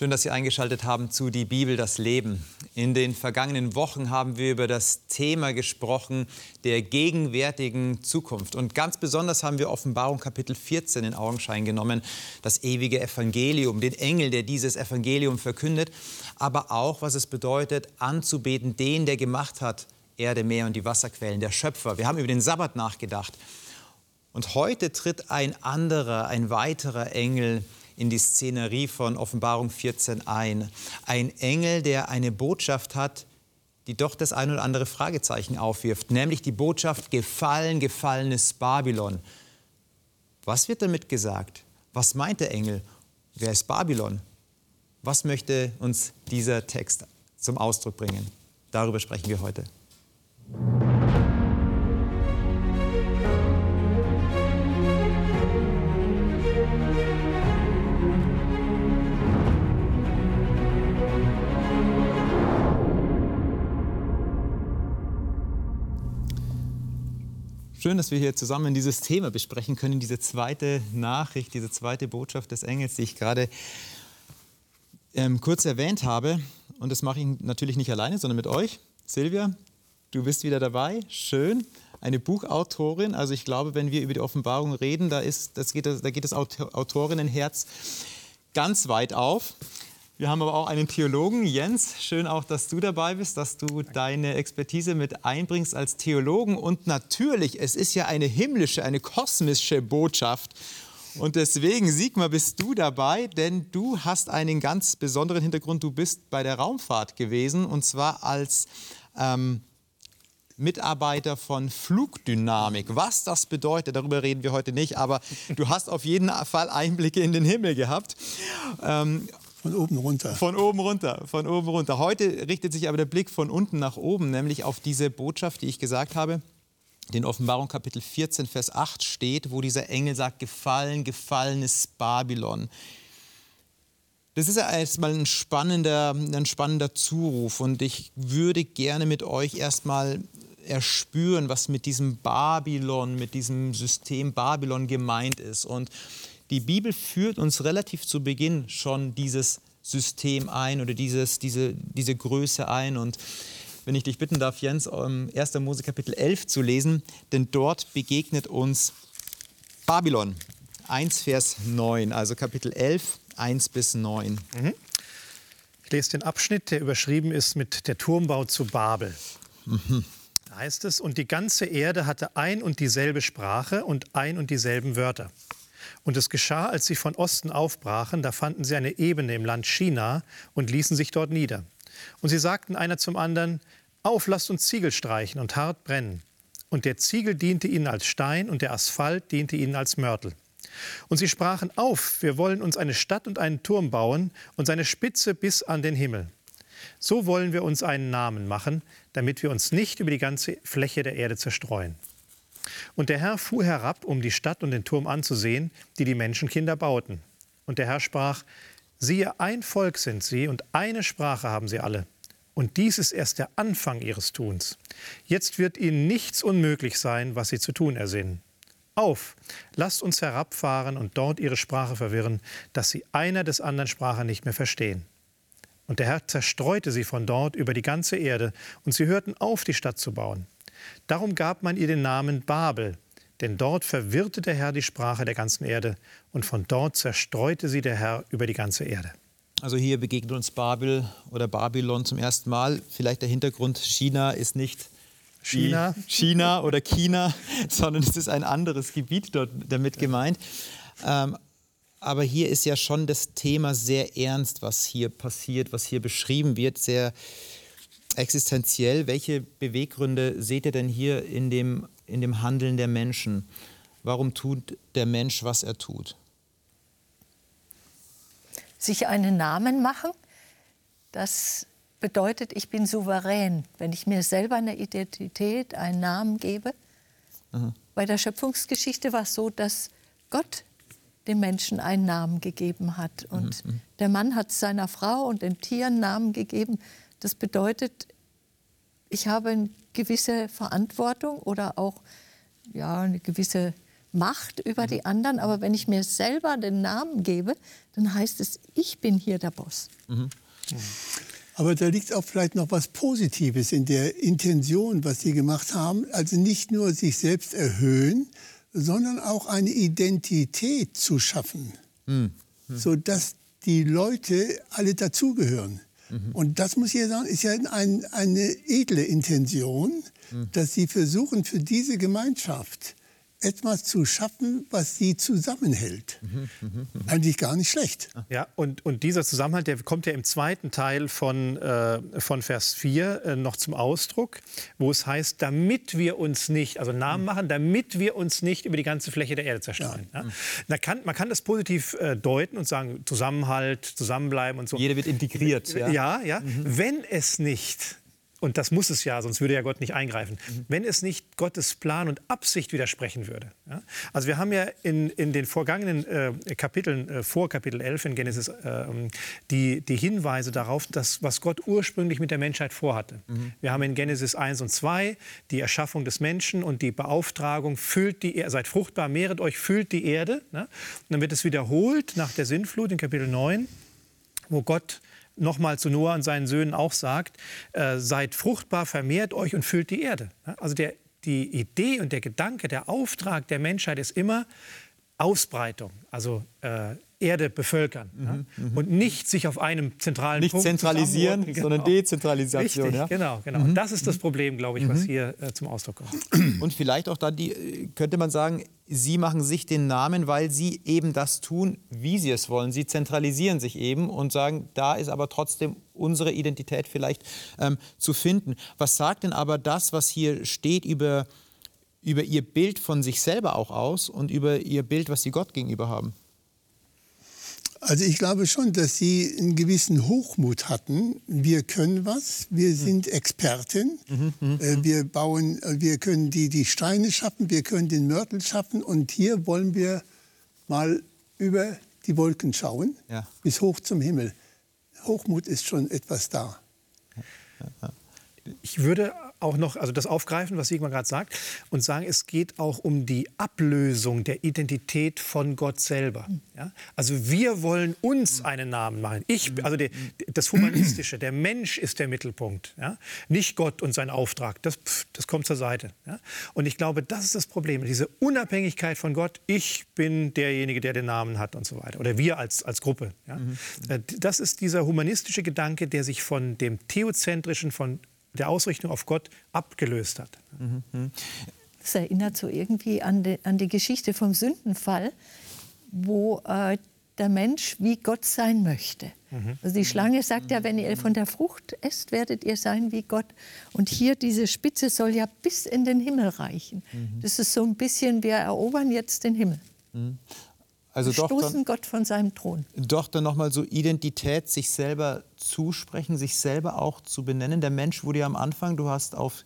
Schön, dass Sie eingeschaltet haben zu Die Bibel, das Leben. In den vergangenen Wochen haben wir über das Thema gesprochen der gegenwärtigen Zukunft. Und ganz besonders haben wir Offenbarung Kapitel 14 in Augenschein genommen, das ewige Evangelium, den Engel, der dieses Evangelium verkündet, aber auch, was es bedeutet, anzubeten, den, der gemacht hat, Erde, Meer und die Wasserquellen, der Schöpfer. Wir haben über den Sabbat nachgedacht. Und heute tritt ein anderer, ein weiterer Engel in die Szenerie von Offenbarung 14 ein. Ein Engel, der eine Botschaft hat, die doch das ein oder andere Fragezeichen aufwirft, nämlich die Botschaft gefallen, gefallenes Babylon. Was wird damit gesagt? Was meint der Engel? Wer ist Babylon? Was möchte uns dieser Text zum Ausdruck bringen? Darüber sprechen wir heute. Schön, dass wir hier zusammen dieses Thema besprechen können, diese zweite Nachricht, diese zweite Botschaft des Engels, die ich gerade ähm, kurz erwähnt habe. Und das mache ich natürlich nicht alleine, sondern mit euch. Silvia, du bist wieder dabei. Schön. Eine Buchautorin. Also ich glaube, wenn wir über die Offenbarung reden, da, ist, das geht, da geht das Autorinnenherz ganz weit auf. Wir haben aber auch einen Theologen, Jens. Schön auch, dass du dabei bist, dass du deine Expertise mit einbringst als Theologen. Und natürlich, es ist ja eine himmlische, eine kosmische Botschaft. Und deswegen, Sigmar, bist du dabei, denn du hast einen ganz besonderen Hintergrund. Du bist bei der Raumfahrt gewesen und zwar als ähm, Mitarbeiter von Flugdynamik. Was das bedeutet, darüber reden wir heute nicht, aber du hast auf jeden Fall Einblicke in den Himmel gehabt. Ähm, von oben runter. Von oben runter, von oben runter. Heute richtet sich aber der Blick von unten nach oben, nämlich auf diese Botschaft, die ich gesagt habe. In Offenbarung Kapitel 14, Vers 8 steht, wo dieser Engel sagt, gefallen, gefallen ist Babylon. Das ist ja erstmal ein spannender, ein spannender Zuruf und ich würde gerne mit euch erstmal erspüren, was mit diesem Babylon, mit diesem System Babylon gemeint ist. Und die Bibel führt uns relativ zu Beginn schon dieses System ein oder dieses, diese, diese Größe ein. Und wenn ich dich bitten darf, Jens, 1. Ähm, Mose Kapitel 11 zu lesen, denn dort begegnet uns Babylon. 1, Vers 9, also Kapitel 11, 1 bis 9. Mhm. Ich lese den Abschnitt, der überschrieben ist mit der Turmbau zu Babel. Mhm. Da heißt es, und die ganze Erde hatte ein und dieselbe Sprache und ein und dieselben Wörter. Und es geschah, als sie von Osten aufbrachen, da fanden sie eine Ebene im Land China und ließen sich dort nieder. Und sie sagten einer zum anderen, auf, lasst uns Ziegel streichen und hart brennen. Und der Ziegel diente ihnen als Stein und der Asphalt diente ihnen als Mörtel. Und sie sprachen auf, wir wollen uns eine Stadt und einen Turm bauen und seine Spitze bis an den Himmel. So wollen wir uns einen Namen machen, damit wir uns nicht über die ganze Fläche der Erde zerstreuen. Und der Herr fuhr herab, um die Stadt und den Turm anzusehen, die die Menschenkinder bauten. Und der Herr sprach, siehe, ein Volk sind sie und eine Sprache haben sie alle. Und dies ist erst der Anfang ihres Tuns. Jetzt wird ihnen nichts unmöglich sein, was sie zu tun ersinnen. Auf, lasst uns herabfahren und dort ihre Sprache verwirren, dass sie einer des anderen Sprache nicht mehr verstehen. Und der Herr zerstreute sie von dort über die ganze Erde, und sie hörten auf, die Stadt zu bauen. Darum gab man ihr den Namen Babel, denn dort verwirrte der Herr die Sprache der ganzen Erde und von dort zerstreute sie der Herr über die ganze Erde. Also hier begegnet uns Babel oder Babylon zum ersten Mal. Vielleicht der Hintergrund, China ist nicht China, China oder China, sondern es ist ein anderes Gebiet dort damit gemeint. Ähm, aber hier ist ja schon das Thema sehr ernst, was hier passiert, was hier beschrieben wird, sehr existenziell. Welche Beweggründe seht ihr denn hier in dem, in dem Handeln der Menschen? Warum tut der Mensch, was er tut? Sich einen Namen machen, das bedeutet, ich bin souverän. Wenn ich mir selber eine Identität, einen Namen gebe. Aha. Bei der Schöpfungsgeschichte war es so, dass Gott dem Menschen einen Namen gegeben hat. Und mhm. der Mann hat seiner Frau und den Tieren Namen gegeben. Das bedeutet, ich habe eine gewisse Verantwortung oder auch ja, eine gewisse Macht über die anderen, aber wenn ich mir selber den Namen gebe, dann heißt es, ich bin hier der Boss. Mhm. Aber da liegt auch vielleicht noch was Positives in der Intention, was Sie gemacht haben. Also nicht nur sich selbst erhöhen, sondern auch eine Identität zu schaffen, mhm. Mhm. sodass die Leute alle dazugehören. Mhm. Und das muss ich sagen, ist ja ein, eine edle Intention, mhm. dass Sie versuchen, für diese Gemeinschaft etwas zu schaffen, was sie zusammenhält. Mhm, mh, mh. Eigentlich gar nicht schlecht. Ja, und, und dieser Zusammenhalt, der kommt ja im zweiten Teil von, äh, von Vers 4 äh, noch zum Ausdruck, wo es heißt, damit wir uns nicht, also Namen machen, damit wir uns nicht über die ganze Fläche der Erde zerstreuen. Ja. Ja? Kann, man kann das positiv äh, deuten und sagen, Zusammenhalt, zusammenbleiben und so. Jeder wird integriert. Ja, ja. ja. Mhm. Wenn es nicht und das muss es ja, sonst würde ja Gott nicht eingreifen, mhm. wenn es nicht Gottes Plan und Absicht widersprechen würde. Ja? Also wir haben ja in, in den vergangenen äh, Kapiteln, äh, vor Kapitel 11 in Genesis, äh, die, die Hinweise darauf, dass, was Gott ursprünglich mit der Menschheit vorhatte. Mhm. Wir haben in Genesis 1 und 2 die Erschaffung des Menschen und die Beauftragung, füllt die seid fruchtbar, mehret euch, füllt die Erde. Ne? Und dann wird es wiederholt nach der Sintflut in Kapitel 9, wo Gott nochmal zu Noah und seinen Söhnen auch sagt, äh, seid fruchtbar, vermehrt euch und füllt die Erde. Also der, die Idee und der Gedanke, der Auftrag der Menschheit ist immer Ausbreitung, also äh, Erde bevölkern mhm, ja? Mhm. und nicht sich auf einem zentralen nicht Punkt zentralisieren, genau. sondern Dezentralisation. Richtig, ja? genau, genau. Mhm. Und das ist das Problem, glaube ich, was mhm. hier äh, zum Ausdruck kommt. Und vielleicht auch dann die, könnte man sagen, Sie machen sich den Namen, weil Sie eben das tun, wie Sie es wollen. Sie zentralisieren sich eben und sagen, da ist aber trotzdem unsere Identität vielleicht ähm, zu finden. Was sagt denn aber das, was hier steht über, über Ihr Bild von sich selber auch aus und über Ihr Bild, was Sie Gott gegenüber haben? Also ich glaube schon, dass sie einen gewissen Hochmut hatten. Wir können was, wir sind Experten, mhm, mhm, äh, wir bauen, äh, wir können die, die Steine schaffen, wir können den Mörtel schaffen und hier wollen wir mal über die Wolken schauen, ja. bis hoch zum Himmel. Hochmut ist schon etwas da. Ich würde auch noch also das aufgreifen, was Sigmar gerade sagt, und sagen, es geht auch um die Ablösung der Identität von Gott selber. Ja? Also wir wollen uns einen Namen machen. Ich, also der, das Humanistische, der Mensch ist der Mittelpunkt, ja? nicht Gott und sein Auftrag. Das, das kommt zur Seite. Ja? Und ich glaube, das ist das Problem, diese Unabhängigkeit von Gott. Ich bin derjenige, der den Namen hat und so weiter. Oder wir als, als Gruppe. Ja? Mhm. Äh, das ist dieser humanistische Gedanke, der sich von dem theozentrischen, von der Ausrichtung auf Gott abgelöst hat. Das erinnert so irgendwie an die, an die Geschichte vom Sündenfall, wo äh, der Mensch wie Gott sein möchte. Mhm. Also die Schlange sagt ja, wenn ihr von der Frucht esst, werdet ihr sein wie Gott. Und hier diese Spitze soll ja bis in den Himmel reichen. Mhm. Das ist so ein bisschen, wir erobern jetzt den Himmel. Also doch stoßen dann, Gott von seinem Thron. Doch dann nochmal so Identität, sich selber zusprechen, sich selber auch zu benennen. Der Mensch wurde ja am Anfang, du hast auf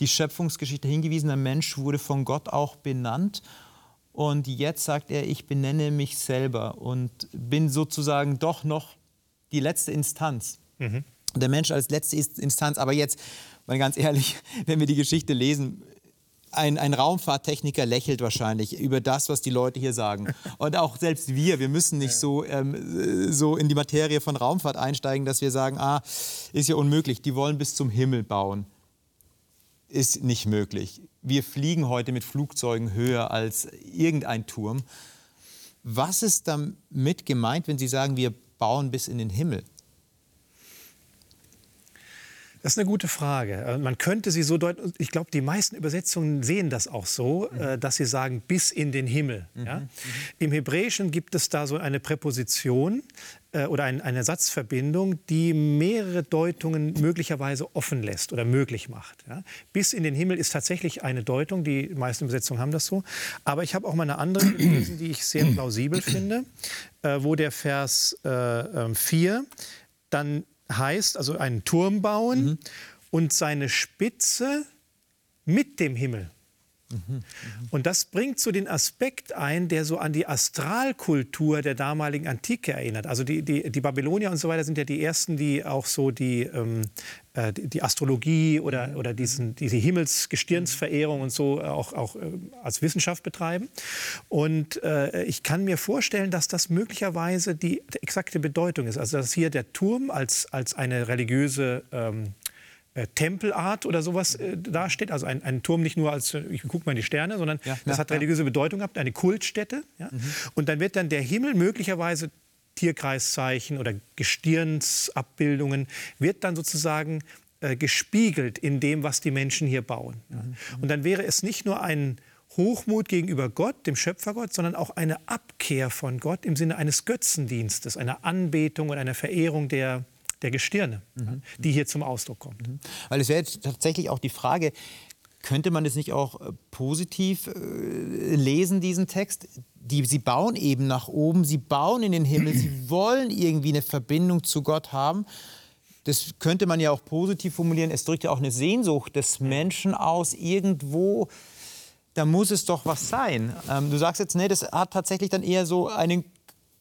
die Schöpfungsgeschichte hingewiesen, der Mensch wurde von Gott auch benannt. Und jetzt sagt er, ich benenne mich selber und bin sozusagen doch noch die letzte Instanz. Mhm. Der Mensch als letzte Instanz. Aber jetzt, mal ganz ehrlich, wenn wir die Geschichte lesen, ein, ein Raumfahrttechniker lächelt wahrscheinlich über das, was die Leute hier sagen. Und auch selbst wir, wir müssen nicht so, ähm, so in die Materie von Raumfahrt einsteigen, dass wir sagen, ah, ist ja unmöglich, die wollen bis zum Himmel bauen. Ist nicht möglich. Wir fliegen heute mit Flugzeugen höher als irgendein Turm. Was ist damit gemeint, wenn Sie sagen, wir bauen bis in den Himmel? Das ist eine gute Frage. Äh, man könnte sie so deuten, ich glaube, die meisten Übersetzungen sehen das auch so, mhm. dass sie sagen, bis in den Himmel. Mhm. Ja? Mhm. Im Hebräischen gibt es da so eine Präposition äh, oder ein, eine Satzverbindung, die mehrere Deutungen möglicherweise offen lässt oder möglich macht. Ja? Bis in den Himmel ist tatsächlich eine Deutung, die meisten Übersetzungen haben das so. Aber ich habe auch mal eine andere gelesen, die ich sehr plausibel finde, äh, wo der Vers äh, 4 ähm, dann heißt also einen Turm bauen mhm. und seine Spitze mit dem Himmel Und das bringt so den Aspekt ein, der so an die Astralkultur der damaligen Antike erinnert. Also die, die, die Babylonier und so weiter sind ja die ersten, die auch so die, ähm, äh, die Astrologie oder, oder diesen, diese Himmelsgestirnsverehrung und so auch, auch äh, als Wissenschaft betreiben. Und äh, ich kann mir vorstellen, dass das möglicherweise die exakte Bedeutung ist. Also dass hier der Turm als, als eine religiöse ähm, äh, Tempelart oder sowas äh, dasteht. Also ein, ein, Turm nicht nur als, äh, ich gucke mal in die Sterne, sondern ja, das ja, hat religiöse ja. Bedeutung gehabt, eine Kultstätte. Mhm. Und dann wird dann der Himmel möglicherweise Tierkreiszeichen oder Gestirnsabbildungen, wird dann sozusagen äh, gespiegelt in dem, was die Menschen hier bauen. Mhm. Und dann wäre es nicht nur ein Hochmut gegenüber Gott, dem Schöpfergott, sondern auch eine Abkehr von Gott im Sinne eines Götzendienstes, einer Anbetung und einer Verehrung der, der Gestirne, mhm. die hier zum Ausdruck kommt. Mhm. Weil es wäre jetzt tatsächlich auch die Frage, könnte man das nicht auch äh, positiv äh, lesen, diesen Text? Die, sie bauen eben nach oben, sie bauen in den Himmel, sie wollen irgendwie eine Verbindung zu Gott haben. Das könnte man ja auch positiv formulieren. Es drückt ja auch eine Sehnsucht des Menschen aus, irgendwo, da muss es doch was sein. Ähm, du sagst jetzt, nee, das hat tatsächlich dann eher so einen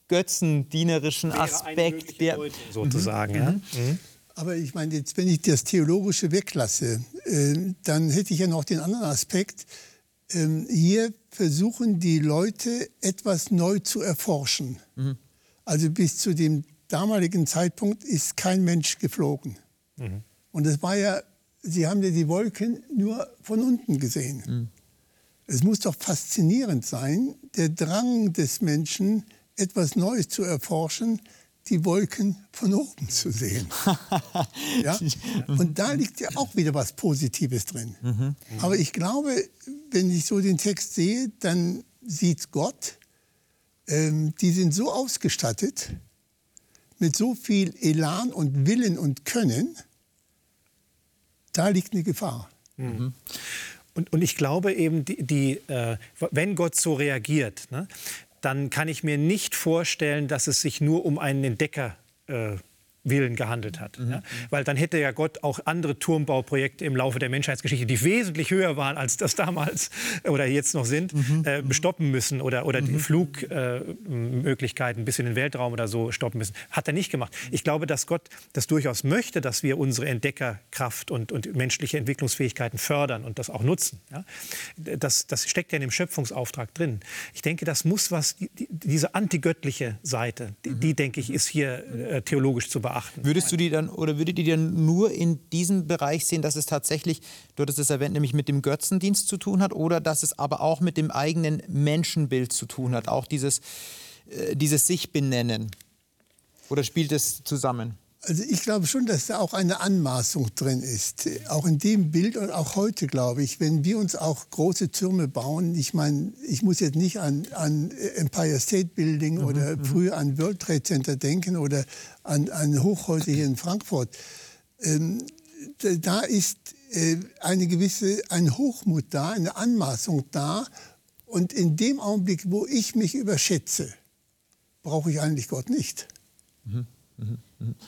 götzendienerischen Aspekt. Der, sozusagen, mhm. ja. Mhm. Aber ich meine, jetzt, wenn ich das Theologische weglasse, äh, dann hätte ich ja noch den anderen Aspekt. Ähm, hier versuchen die Leute etwas neu zu erforschen. Mhm. Also bis zu dem damaligen Zeitpunkt ist kein Mensch geflogen. Mhm. Und es war ja, sie haben ja die Wolken nur von unten gesehen. Mhm. Es muss doch faszinierend sein, der Drang des Menschen, etwas Neues zu erforschen, die Wolken von oben zu sehen. ja? Und da liegt ja auch wieder was Positives drin. Mhm. Aber ich glaube, wenn ich so den Text sehe, dann sieht Gott, ähm, die sind so ausgestattet, mit so viel Elan und Willen und Können, da liegt eine Gefahr. Mhm. Und, und, ich glaube eben, die, die äh, wenn Gott so reagiert, ne, dann kann ich mir nicht vorstellen, dass es sich nur um einen Entdecker äh, Willen gehandelt hat. Mhm. Ja? Weil dann hätte ja Gott auch andere Turmbauprojekte im Laufe der Menschheitsgeschichte, die wesentlich höher waren als das damals oder jetzt noch sind, mhm. äh, stoppen müssen oder, oder mhm. die Flugmöglichkeiten äh, bis in den Weltraum oder so stoppen müssen. Hat er nicht gemacht. Ich glaube, dass Gott das durchaus möchte, dass wir unsere Entdeckerkraft und, und menschliche Entwicklungsfähigkeiten fördern und das auch nutzen. Ja? Das, das steckt ja in dem Schöpfungsauftrag drin. Ich denke, das muss was, die, diese antigöttliche Seite, die, die denke ich, ist hier äh, theologisch zu beachten beachten. Würdest du die dann oder würdet ihr dann nur in diesem Bereich sehen, dass es tatsächlich, du hattest es erwähnt, nämlich mit dem Götzendienst zu tun hat oder dass es aber auch mit dem eigenen Menschenbild zu tun hat, auch dieses, äh, dieses sich benennen? Oder spielt es zusammen? Also ich glaube schon, dass da auch eine Anmaßung drin ist. Auch in dem Bild und auch heute, glaube ich, wenn wir uns auch große Türme bauen, ich meine, ich muss jetzt nicht an, an Empire State Building mhm, oder mhm. früher an World Trade Center denken oder an, an Hochhäuser hier in Frankfurt. Ähm, da ist äh, eine gewisse, ein Hochmut da, eine Anmaßung da. Und in dem Augenblick, wo ich mich überschätze, brauche ich eigentlich Gott nicht. Mhm. Mhm.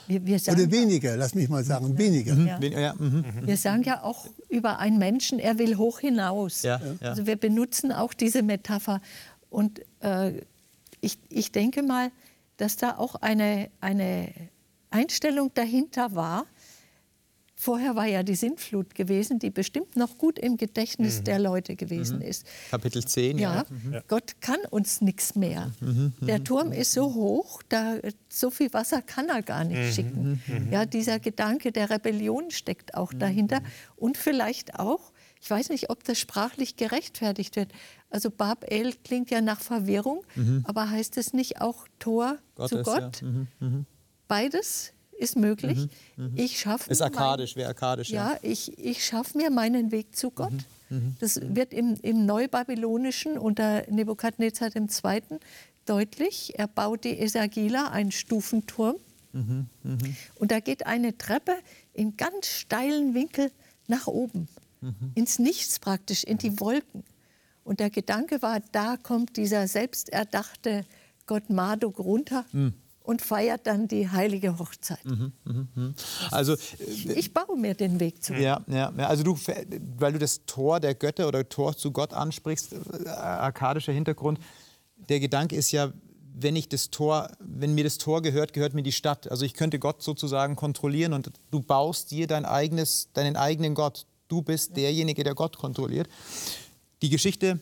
Wir, wir Oder weniger, lass mich mal sagen, weniger. Ja. Ja. Mhm. Wir sagen ja auch über einen Menschen, er will hoch hinaus. Ja. Also wir benutzen auch diese Metapher. Und äh, ich, ich denke mal, dass da auch eine, eine Einstellung dahinter war, Vorher war ja die Sintflut gewesen, die bestimmt noch gut im Gedächtnis mhm. der Leute gewesen mhm. ist. Kapitel 10, ja. ja. Mhm. Gott kann uns nichts mehr. Mhm. mhm. Der Turm ist so hoch, da, so viel Wasser kann er gar nicht mhm. schicken. Ja, dieser Gedanke der Rebellion steckt auch dahinter. Und vielleicht auch, ich weiß nicht, ob das sprachlich gerechtfertigt wird. Also Bab El klingt ja nach Verwirrung, aber heißt es nicht auch Tor Gottes, zu Gott? Ja. Beides ist möglich. Mhm, mh. Ich schaffe ist akkadisch, wäre akkadisch. Ja, ja, ich, ich schaffe mir meinen Weg zu Gott. Mhm, mh. Das wird im, im Neubabylonischen unter Nebukadnezar II. deutlich. Er baut die Esagila, einen Stufenturm. Mhm, mh. Und da geht eine Treppe in ganz steilen Winkel nach oben, mhm. ins Nichts praktisch, in die Wolken. Und der Gedanke war, da kommt dieser selbsterdachte Gott Marduk runter. Und feiert dann die heilige Hochzeit. Mhm, mh, mh. Also äh, ich baue mir den Weg zu. Ja, ja, also du, weil du das Tor der Götter oder Tor zu Gott ansprichst, äh, arkadischer Hintergrund. Der Gedanke ist ja, wenn ich das Tor, wenn mir das Tor gehört, gehört mir die Stadt. Also ich könnte Gott sozusagen kontrollieren und du baust dir dein eigenes, deinen eigenen Gott. Du bist derjenige, der Gott kontrolliert. Die Geschichte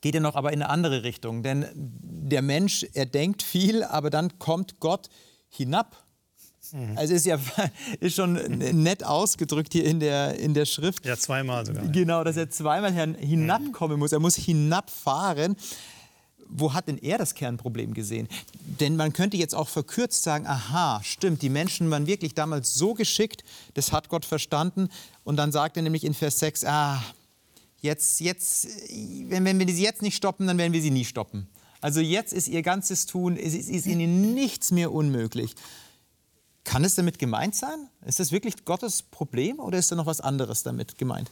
geht ja noch aber in eine andere Richtung. Denn der Mensch, er denkt viel, aber dann kommt Gott hinab. Mhm. Also ist ja ist schon nett ausgedrückt hier in der, in der Schrift. Ja, zweimal sogar. Genau, dass er zweimal hinabkommen muss. Er muss hinabfahren. Wo hat denn er das Kernproblem gesehen? Denn man könnte jetzt auch verkürzt sagen, aha, stimmt, die Menschen waren wirklich damals so geschickt, das hat Gott verstanden. Und dann sagt er nämlich in Vers 6, ah, jetzt, jetzt, wenn, wenn wir sie jetzt nicht stoppen, dann werden wir sie nie stoppen. Also jetzt ist ihr ganzes Tun, es ist, ist ihnen nichts mehr unmöglich. Kann es damit gemeint sein? Ist das wirklich Gottes Problem oder ist da noch was anderes damit gemeint?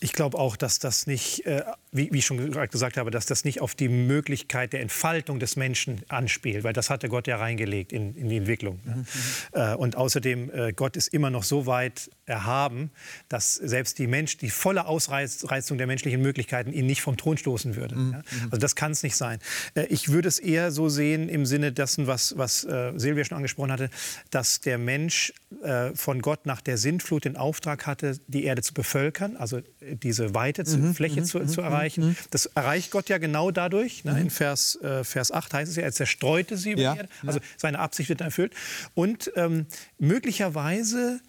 Ich glaube auch, dass das nicht, äh, wie, wie, ich schon gesagt habe, dass das nicht auf die Möglichkeit der Entfaltung des Menschen anspielt, weil das hatte Gott ja reingelegt in, in die Entwicklung. Ne? Mhm. Äh, und außerdem, äh, Gott ist immer noch so weit erhaben, dass selbst die Mensch, die volle Ausreizung der menschlichen Möglichkeiten ihn nicht vom Thron stoßen würde. Mhm. Ja? Also das kann es nicht sein. Äh, ich würde es eher so sehen im Sinne dessen, was, was äh, Silvia schon angesprochen hatte, dass der Mensch äh, von Gott nach der Sintflut den Auftrag hatte, die Erde zu bevölkern, also diese weite mhm, Fläche mhm, zu, zu, mhm, erreichen. Mhm. Das erreicht Gott ja genau dadurch. Ne? In Vers, äh, Vers 8 heißt es ja, er zerstreute sie über ja, die Erde. Also seine Absicht wird erfüllt. Und ähm, möglicherweise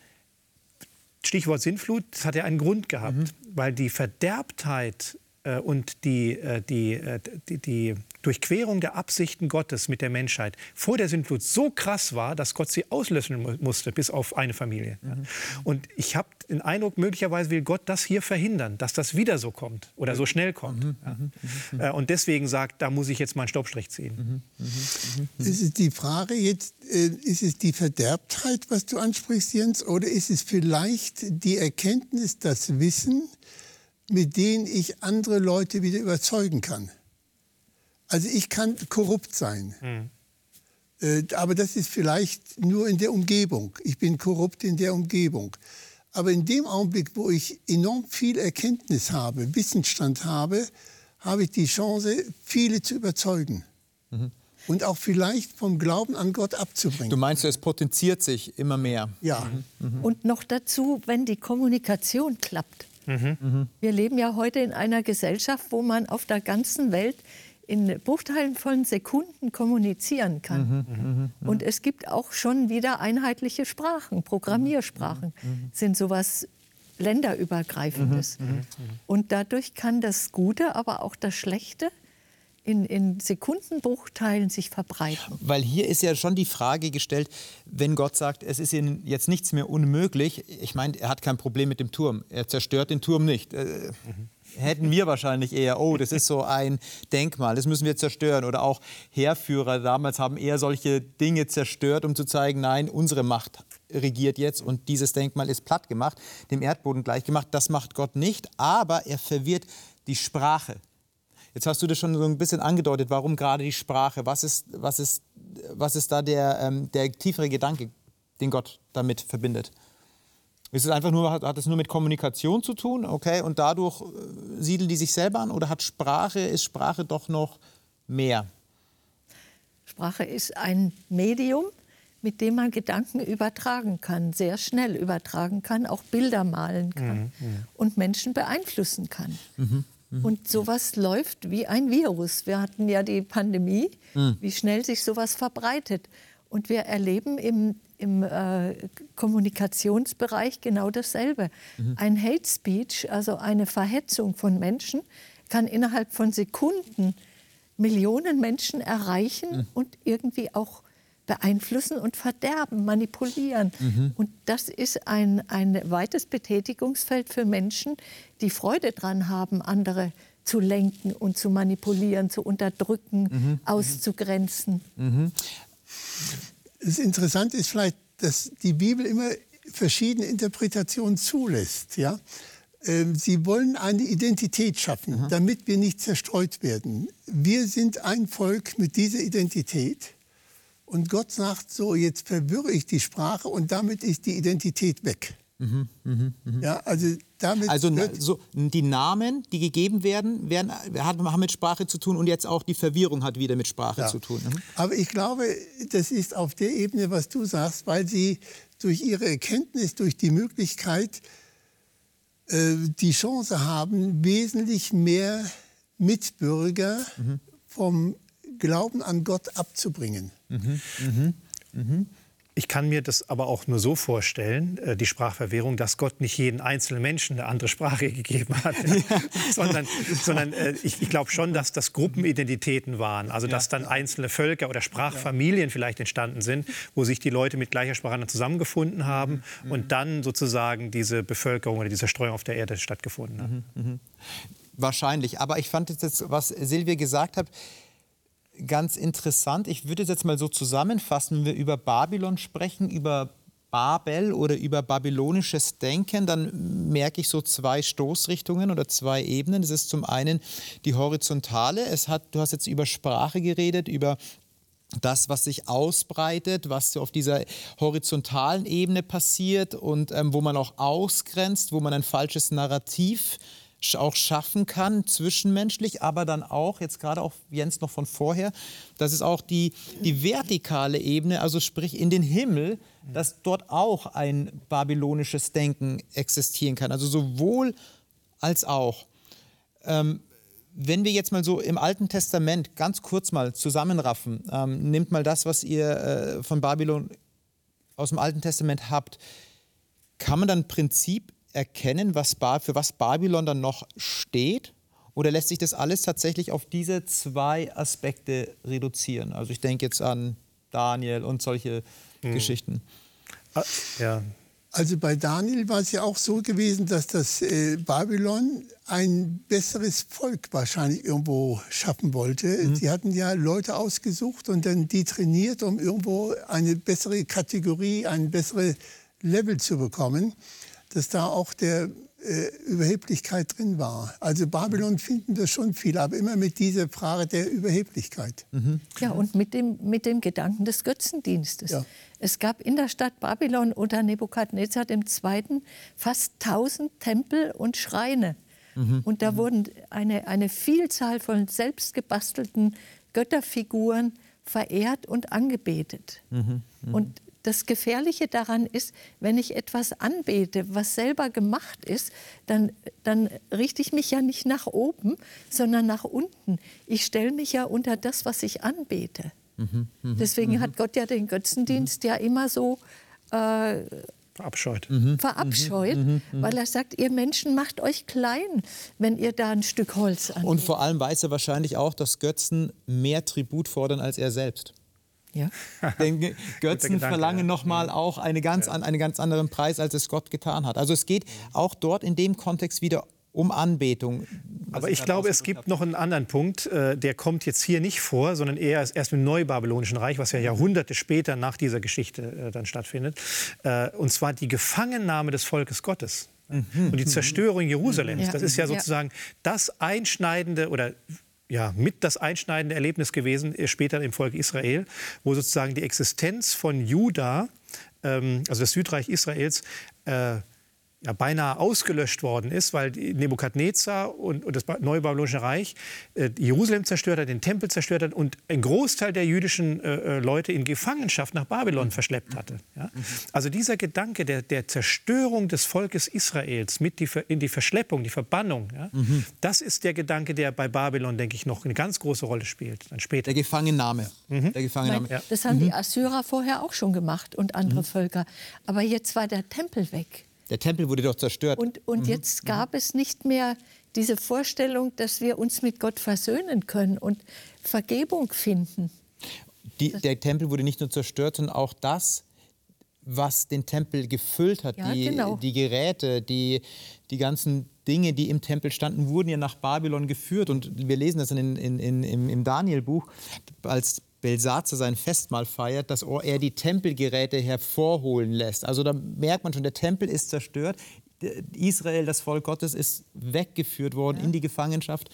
Stichwort Sintflut, das hat ja einen Grund gehabt, mhm. weil die Verderbtheit und die, äh, die, äh, die, die, Durchquerung der Absichten Gottes mit der Menschheit vor der Sintflut so krass war, dass Gott sie auslöschen musste, bis auf eine Familie. Mhm. Und ich habe den Eindruck, möglicherweise will Gott das hier verhindern, dass das wieder so kommt oder so schnell kommt. Mhm. Ja. Mhm. Mhm. Und deswegen sagt, da muss ich jetzt mal einen Stoppstrich ziehen. Mhm. mhm. Ist es die Frage jetzt, ist es die Verderbtheit, was du ansprichst, Jens, oder ist es vielleicht die Erkenntnis, das Wissen, mit denen ich andere Leute wieder überzeugen kann. Also ich kann korrupt sein. Mhm. Äh, aber das ist vielleicht nur in der Umgebung. Ich bin korrupt in der Umgebung. Aber in dem Augenblick, wo ich enorm viel Erkenntnis habe, Wissensstand habe, habe ich die Chance, viele zu überzeugen. Mhm. Und auch vielleicht vom Glauben an Gott abzubringen. Du meinst, es potenziert sich immer mehr. Ja. Mhm. Und noch dazu, wenn die Kommunikation klappt. Mhm. Wir leben ja heute in einer Gesellschaft, wo man auf der ganzen Welt in Bruchteilen von Sekunden kommunizieren kann. Mhm, mhm, mhm. Und es gibt auch schon wieder einheitliche Sprachen, Programmiersprachen. Sind sowas länderübergreifendes. Und dadurch kann das Gute, aber auch das Schlechte in, in Sekundenbruchteilen sich verbreiten. Weil hier ist ja schon die Frage gestellt, wenn Gott sagt, es ist Ihnen jetzt nichts mehr unmöglich. Ich meine, er hat kein Problem mit dem Turm. Er zerstört den Turm nicht. Äh, hätten wir wahrscheinlich eher, oh, das ist so ein Denkmal, das müssen wir zerstören. Oder auch Heerführer damals haben eher solche Dinge zerstört, um zu zeigen, nein, unsere Macht regiert jetzt und dieses Denkmal ist platt gemacht, dem Erdboden gleich gemacht. Das macht Gott nicht, aber er verwirrt die Sprache Jetzt hast du das schon so ein bisschen angedeutet, warum gerade die Sprache? Was ist, was ist, was ist da der, ähm, der tiefere Gedanke, den Gott damit verbindet? Ist es einfach nur, hat, hat es nur mit Kommunikation zu tun, okay, und dadurch äh, siedeln die sich selber an oder hat Sprache, ist Sprache doch noch mehr? Sprache ist ein Medium, mit dem man Gedanken übertragen kann, sehr schnell übertragen kann, auch Bilder malen kann mhm, mhm. und Menschen beeinflussen kann. Mhm. Mhm. Und sowas läuft wie ein Virus. Wir hatten ja die Pandemie, mhm. wie schnell sich sowas verbreitet. Und wir erleben im, im äh, Kommunikationsbereich genau dasselbe. Mhm. Ein Hate Speech, also eine Verhetzung von Menschen, kann innerhalb von Sekunden Millionen Menschen erreichen mhm. und irgendwie auch beeinflussen und verderben, manipulieren. Mhm. Und das ist ein, ein weites Betätigungsfeld für Menschen, die Freude daran haben, andere zu lenken und zu manipulieren, zu unterdrücken, mhm. auszugrenzen. Mhm. Das Interessante ist vielleicht, dass die Bibel immer verschiedene Interpretationen zulässt. Ja? Ähm, sie wollen eine Identität schaffen, mhm. damit wir nicht zerstreut werden. Wir sind ein Volk mit dieser Identität. Und Gott sagt so, jetzt verwirre ich die Sprache und damit ist die Identität weg. Mhm, mh, mh. Ja, also damit also so, die Namen, die gegeben werden, werden, haben mit Sprache zu tun und jetzt auch die Verwirrung hat wieder mit Sprache ja. zu tun. Mhm. Aber ich glaube, das ist auf der Ebene, was du sagst, weil sie durch ihre Erkenntnis, durch die Möglichkeit, äh, die Chance haben, wesentlich mehr Mitbürger mhm. vom Glauben an Gott abzubringen. Mhm. Mhm. mhm. Ich kann mir das aber auch nur so vorstellen, äh, die Sprachverwirrung, dass Gott nicht jeden einzelnen Menschen eine andere Sprache gegeben hat, ja. Sondern, sondern äh, ich, ich glaube schon, dass das Gruppenidentitäten waren, also dass dann einzelne Völker oder Sprachfamilien vielleicht entstanden sind, wo sich die Leute mit gleicher Sprache zusammengefunden haben mhm. und dann sozusagen diese Bevölkerung oder diese Streuung auf der Erde stattgefunden hat. Mhm. Mhm. Wahrscheinlich, aber ich fand jetzt, was Silvia gesagt hat, ganz interessant. Ich würde es jetzt mal so zusammenfassen, wenn wir über Babylon sprechen, über Babel oder über babylonisches Denken, dann merke ich so zwei Stoßrichtungen oder zwei Ebenen. Das ist zum einen die horizontale. Es hat, du hast jetzt über Sprache geredet, über das, was sich ausbreitet, was so auf dieser horizontalen Ebene passiert und ähm, wo man auch ausgrenzt, wo man ein falsches Narrativ äh, auch schaffen kann, zwischenmenschlich, aber dann auch, jetzt gerade auch Jens noch von vorher, das ist auch die, die vertikale Ebene, also sprich in den Himmel, dass dort auch ein babylonisches Denken existieren kann. Also sowohl als auch. Ähm, wenn wir jetzt mal so im Alten Testament ganz kurz mal zusammenraffen, ähm, nehmt mal das, was ihr äh, von Babylon aus dem Alten Testament habt, kann man dann im Prinzip erkennen, was für was Babylon dann noch steht? Oder lässt sich das alles tatsächlich auf diese zwei Aspekte reduzieren? Also ich denke jetzt an Daniel und solche hm. Geschichten. Ah, ja. Also bei Daniel war es ja auch so gewesen, dass das äh, Babylon ein besseres Volk wahrscheinlich irgendwo schaffen wollte. Mhm. Sie hatten ja Leute ausgesucht und dann die trainiert, um irgendwo eine bessere Kategorie, ein besseres Level zu bekommen dass da auch der äh, Überheblichkeit drin war. Also Babylon finden wir schon viel, aber immer mit dieser Frage der Überheblichkeit. Mhm. Ja, und mit dem, mit dem Gedanken des Götzendienstes. Ja. Es gab in der Stadt Babylon unter Nebukadnezar II. fast 1000 Tempel und Schreine. Mhm. Und da mhm. wurden eine, eine Vielzahl von selbstgebastelten Götterfiguren verehrt und angebetet. Mhm. Mhm. Und das Gefährliche daran ist, wenn ich etwas anbete, was selber gemacht ist, dann, dann richte ich mich ja nicht nach oben, sondern nach unten. Ich stelle mich ja unter das, was ich anbete. Mhm, mh, Deswegen mh. hat Gott ja den Götzendienst mhm. ja immer so äh, verabscheut, mhm. verabscheut mhm. Mhm. weil er sagt, ihr Menschen macht euch klein, wenn ihr da ein Stück Holz anbetet. Und vor allem weiß er wahrscheinlich auch, dass Götzen mehr Tribut fordern als er selbst. Ja. Denn Götzen verlangen nochmal ja. auch eine ganz, ja. einen ganz anderen Preis, als es Gott getan hat. Also es geht auch dort in dem Kontext wieder um Anbetung. Aber ich glaube, es gibt noch einen anderen Punkt, äh, der kommt jetzt hier nicht vor, sondern eher erst im Neubabylonischen Reich, was ja Jahrhunderte später nach dieser Geschichte äh, dann stattfindet. Äh, und zwar die Gefangennahme des Volkes Gottes. Mhm. Und die Zerstörung Jerusalems. Das ist ja sozusagen das einschneidende oder ja, mit das einschneidende Erlebnis gewesen, äh, später im Volk Israel, wo sozusagen die Existenz von Juda, ähm, also das Südreich Israels, äh, ja, beinahe ausgelöscht worden ist, weil Nebukadnezar und, und das neue Babylonische Reich äh, Jerusalem zerstört hat, den Tempel zerstört hat und ein Großteil der jüdischen äh, äh Leute in Gefangenschaft nach Babylon mhm. verschleppt hatte. Ja? Also dieser Gedanke der, der, Zerstörung des Volkes Israels mit die, in die Verschleppung, die Verbannung, ja? mhm. das ist der Gedanke, der bei Babylon, denke ich, noch eine ganz große Rolle spielt. Dann später. Der Gefangennahme. Mhm. Der Gefangennahme. Meine, das haben die mhm. Assyrer vorher auch schon gemacht und andere mhm. Völker. Aber jetzt war der Tempel weg. Der Tempel wurde doch zerstört. Und, und mhm. jetzt gab es nicht mehr diese Vorstellung, dass wir uns mit Gott versöhnen können und Vergebung finden. Die, der Tempel wurde nicht nur zerstört, sondern auch das, was den Tempel gefüllt hat, ja, die, genau. die Geräte, die, die ganzen Dinge, die im Tempel standen, wurden ja nach Babylon geführt. Und wir lesen das in, in, in, im, Daniel-Buch, als Belsatzer sein Festmahl feiert, dass er die Tempelgeräte hervorholen lässt. Also da merkt man schon, der Tempel ist zerstört. Israel, das Volk Gottes, ist weggeführt worden ja. in die Gefangenschaft.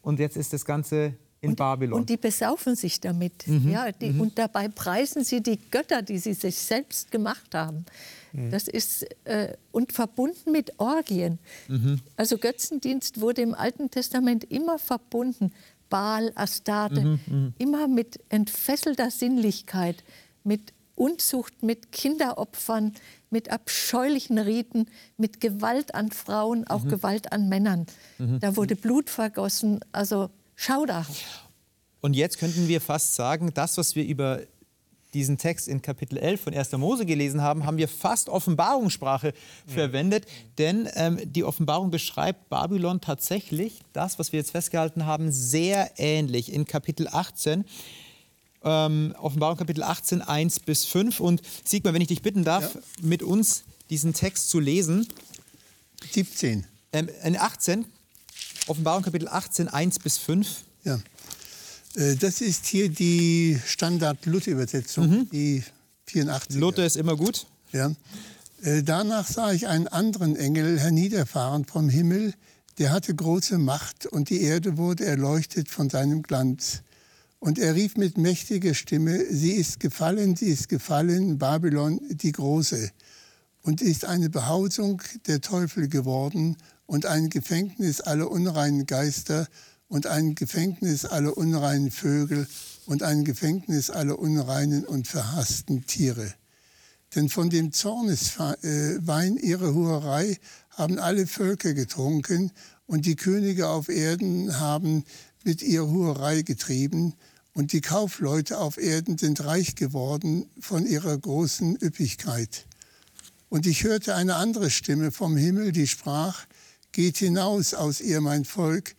Und jetzt ist das Ganze in und, Babylon. Und die besaufen sich damit. Mhm. Ja, die, Und dabei preisen sie die Götter, die sie sich selbst gemacht haben. Mhm. Das ist äh, und verbunden mit Orgien. Mhm. Also Götzendienst wurde im Alten Testament immer verbunden. Baal, Astarte, Mhm, mh. immer mit entfesselter Sinnlichkeit, mit Unzucht, mit Kinderopfern, mit abscheulichen Riten, mit Gewalt an Frauen, auch Mhm. Gewalt an Männern. Mhm. Da wurde Blut vergossen, also schauderhaft. Und jetzt könnten wir fast sagen, das, was wir über diesen Text in Kapitel 11 von 1. Mose gelesen haben, haben wir fast Offenbarungssprache verwendet. Denn ähm, die Offenbarung beschreibt Babylon tatsächlich, das, was wir jetzt festgehalten haben, sehr ähnlich. In Kapitel 18, ähm, Offenbarung Kapitel 18, 1 bis 5. Und Sigmar, wenn ich dich bitten darf, Ja. mit uns diesen Text zu lesen. 17. Ähm, in 18, Offenbarung Kapitel 18, 1 bis 5. Ja. Äh, Das ist hier die Standard-Luther-Übersetzung, die 84. Luther ist immer gut. Ja. Äh, Danach sah ich einen anderen Engel herniederfahren vom Himmel, der hatte große Macht und die Erde wurde erleuchtet von seinem Glanz. Und er rief mit mächtiger Stimme, sie ist gefallen, sie ist gefallen, Babylon die Große, und ist eine Behausung der Teufel geworden und ein Gefängnis aller unreinen Geister und ein Gefängnis aller unreinen Vögel und ein Gefängnis aller unreinen und verhassten Tiere. Denn von dem Zorneswein ihrer Hurerei haben alle Völker getrunken und die Könige auf Erden haben mit ihrer Hurerei getrieben und die Kaufleute auf Erden sind reich geworden von ihrer großen Üppigkeit. Und ich hörte eine andere Stimme vom Himmel, die sprach, Geht hinaus aus ihr, mein Volk,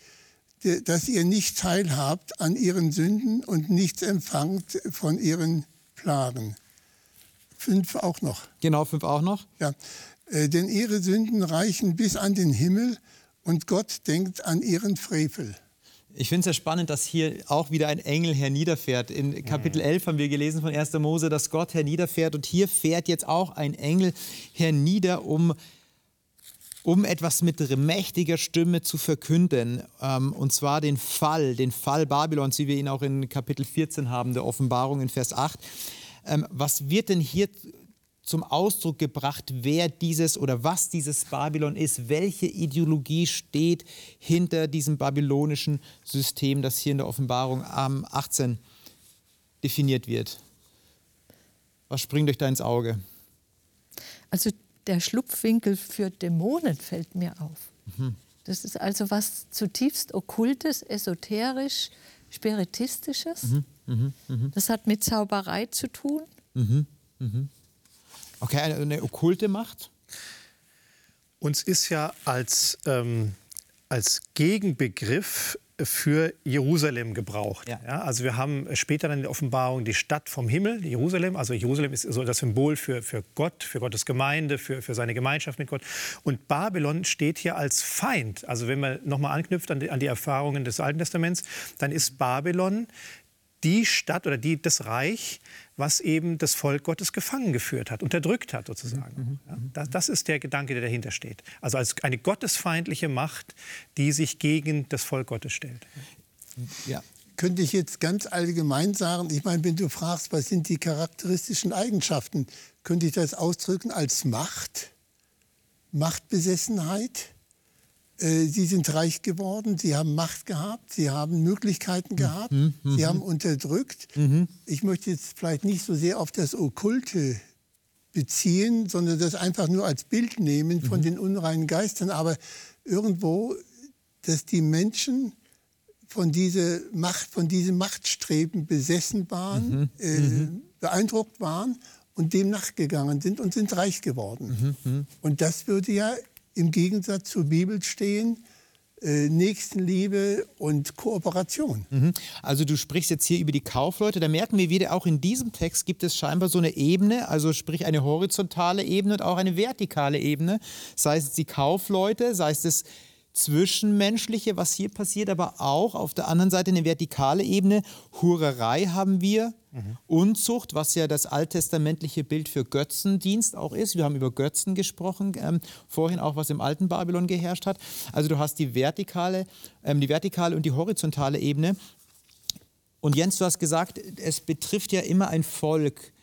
dass ihr nicht teilhabt an ihren Sünden und nichts empfangt von ihren Plagen. Fünf auch noch. Genau, 5 auch noch. Ja. Äh, denn ihre Sünden reichen bis an den Himmel und Gott denkt an ihren Frevel. Ich finde es ja spannend, dass hier auch wieder ein Engel herniederfährt. In Kapitel 11 haben wir gelesen von 1. Mose, dass Gott herniederfährt. Und hier fährt jetzt auch ein Engel hernieder, um, um etwas mit mächtiger Stimme zu verkünden. Ähm, und zwar den Fall, den Fall Babylons, wie wir ihn auch in Kapitel 14 haben, der Offenbarung in Vers 8. Ähm, was wird denn hier zum Ausdruck gebracht, wer dieses oder was dieses Babylon ist, welche Ideologie steht hinter diesem babylonischen System, das hier in der Offenbarung am 18 definiert wird. Was springt euch da ins Auge? Also der Schlupfwinkel für Dämonen fällt mir auf. Mhm. Das ist also was zutiefst Okkultes, esoterisch, Spiritistisches. Mhm, Das hat mit Zauberei zu tun. Okay, eine, eine okkulte Macht? Uns ist ja als, ähm, als Gegenbegriff für Jerusalem gebraucht. Ja. Ja. also wir haben später dann in der Offenbarung die Stadt vom Himmel, Jerusalem. Also Jerusalem ist so das Symbol für, für Gott, für Gottes Gemeinde, für, für seine Gemeinschaft mit Gott. Und Babylon steht hier als Feind. Also wenn man nochmal anknüpft an die, an die Erfahrungen des Alten Testaments, dann ist Babylon die Stadt oder die, das Reich, was eben das Volk Gottes gefangen geführt hat, unterdrückt hat sozusagen. Ja, das, das ist der Gedanke, der dahinter steht. Also als eine gottesfeindliche Macht, die sich gegen das Volk Gottes stellt. Ja. Könnte ich jetzt ganz allgemein sagen, ich meine, wenn du fragst, was sind die charakteristischen Eigenschaften, könnte ich das ausdrücken als Macht, Machtbesessenheit. Äh, Sie sind reich geworden, sie haben Macht gehabt, sie haben Möglichkeiten gehabt, sie haben unterdrückt. Ich möchte jetzt vielleicht nicht so sehr auf das Okkulte beziehen, sondern das einfach nur als Bild nehmen von den unreinen Geistern, aber irgendwo, dass die Menschen von, diese Macht, von diesem Machtstreben besessen waren, äh, beeindruckt waren und dem nachgegangen sind und sind reich geworden. Und das würde ja im Gegensatz zur Bibel stehen, äh, Nächstenliebe und Kooperation. Mhm. Also du sprichst jetzt hier über die Kaufleute. Da merken wir wieder, auch in diesem Text gibt es scheinbar so eine Ebene, also sprich eine horizontale Ebene und auch eine vertikale Ebene. Sei es die Kaufleute, sei es das Zwischenmenschliche, was hier passiert, aber auch auf der anderen Seite eine vertikale Ebene. Hurerei haben wir, Unzucht, was ja das alttestamentliche Bild für Götzendienst auch ist. Wir haben über Götzen gesprochen, ähm, vorhin auch, was im alten Babylon geherrscht hat. Also du hast die vertikale, ähm, die vertikale und die horizontale Ebene. Und Jens, du hast gesagt, es betrifft ja immer ein Volk